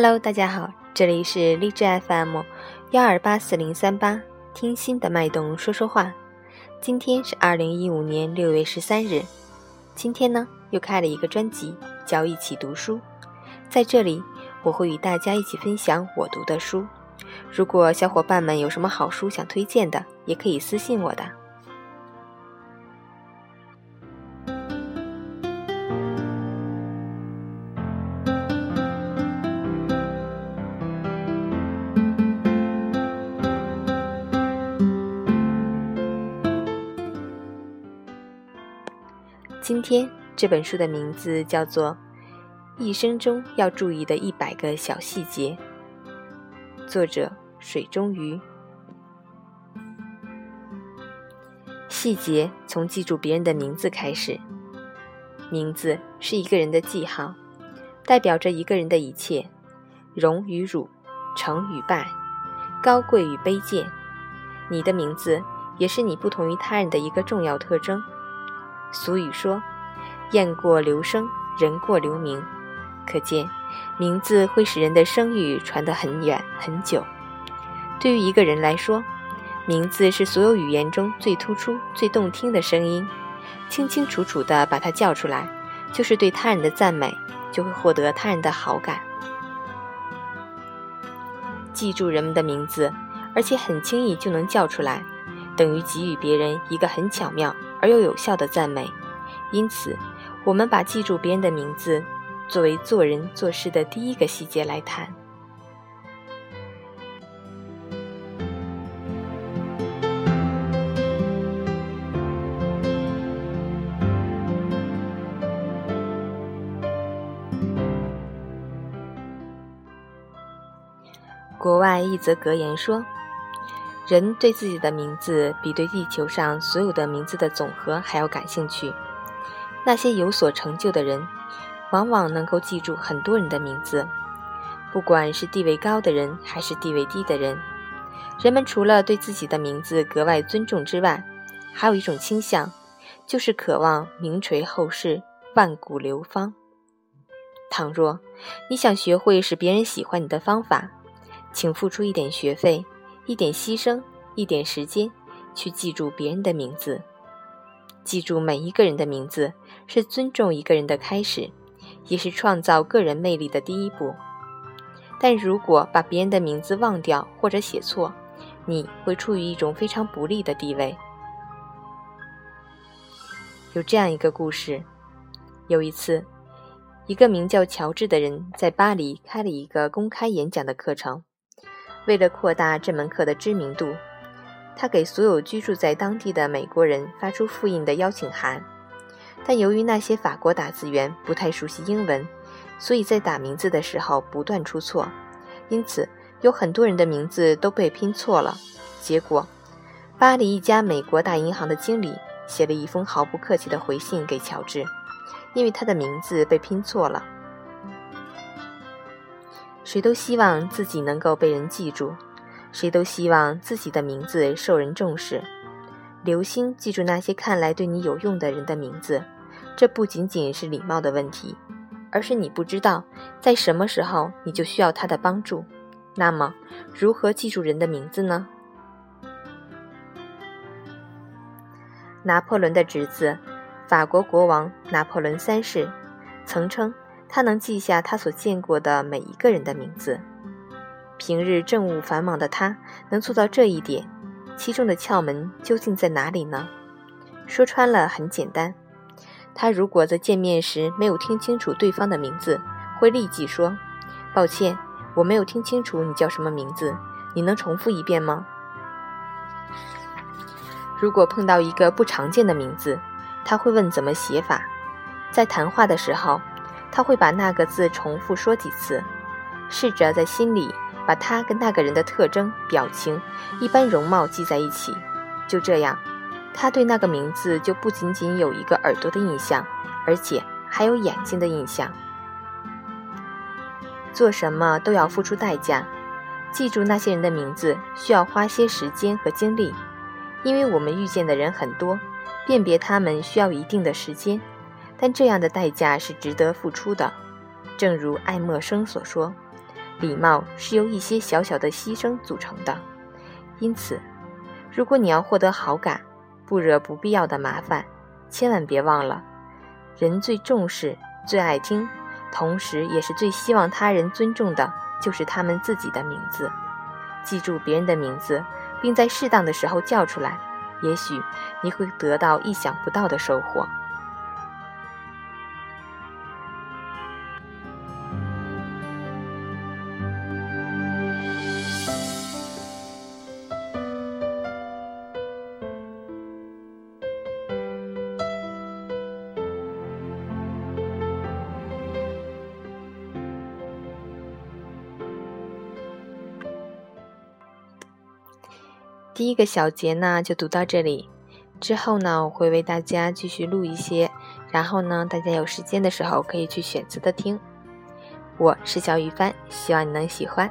Hello，大家好，这里是励志 FM 幺二八四零三八，听心的脉动说说话。今天是二零一五年六月十三日，今天呢又开了一个专辑，叫一起读书。在这里，我会与大家一起分享我读的书。如果小伙伴们有什么好书想推荐的，也可以私信我的。今天这本书的名字叫做《一生中要注意的一百个小细节》，作者水中鱼。细节从记住别人的名字开始。名字是一个人的记号，代表着一个人的一切，荣与辱，成与败，高贵与卑贱。你的名字也是你不同于他人的一个重要特征。俗语说：“雁过留声，人过留名。”可见，名字会使人的声誉传得很远很久。对于一个人来说，名字是所有语言中最突出、最动听的声音。清清楚楚地把它叫出来，就是对他人的赞美，就会获得他人的好感。记住人们的名字，而且很轻易就能叫出来，等于给予别人一个很巧妙。而又有效的赞美，因此，我们把记住别人的名字作为做人做事的第一个细节来谈。国外一则格言说。人对自己的名字比对地球上所有的名字的总和还要感兴趣。那些有所成就的人，往往能够记住很多人的名字，不管是地位高的人还是地位低的人。人们除了对自己的名字格外尊重之外，还有一种倾向，就是渴望名垂后世、万古流芳。倘若你想学会使别人喜欢你的方法，请付出一点学费。一点牺牲，一点时间，去记住别人的名字。记住每一个人的名字，是尊重一个人的开始，也是创造个人魅力的第一步。但如果把别人的名字忘掉或者写错，你会处于一种非常不利的地位。有这样一个故事：有一次，一个名叫乔治的人在巴黎开了一个公开演讲的课程。为了扩大这门课的知名度，他给所有居住在当地的美国人发出复印的邀请函。但由于那些法国打字员不太熟悉英文，所以在打名字的时候不断出错，因此有很多人的名字都被拼错了。结果，巴黎一家美国大银行的经理写了一封毫不客气的回信给乔治，因为他的名字被拼错了。谁都希望自己能够被人记住，谁都希望自己的名字受人重视。留心记住那些看来对你有用的人的名字，这不仅仅是礼貌的问题，而是你不知道在什么时候你就需要他的帮助。那么，如何记住人的名字呢？拿破仑的侄子，法国国王拿破仑三世，曾称。他能记下他所见过的每一个人的名字。平日政务繁忙的他能做到这一点，其中的窍门究竟在哪里呢？说穿了，很简单。他如果在见面时没有听清楚对方的名字，会立即说：“抱歉，我没有听清楚你叫什么名字，你能重复一遍吗？”如果碰到一个不常见的名字，他会问怎么写法。在谈话的时候。他会把那个字重复说几次，试着在心里把他跟那个人的特征、表情、一般容貌记在一起。就这样，他对那个名字就不仅仅有一个耳朵的印象，而且还有眼睛的印象。做什么都要付出代价，记住那些人的名字需要花些时间和精力，因为我们遇见的人很多，辨别他们需要一定的时间。但这样的代价是值得付出的，正如爱默生所说：“礼貌是由一些小小的牺牲组成的。因此，如果你要获得好感，不惹不必要的麻烦，千万别忘了，人最重视、最爱听，同时也是最希望他人尊重的，就是他们自己的名字。记住别人的名字，并在适当的时候叫出来，也许你会得到意想不到的收获。第一个小节呢，就读到这里。之后呢，我会为大家继续录一些，然后呢，大家有时间的时候可以去选择的听。我是小雨帆，希望你能喜欢。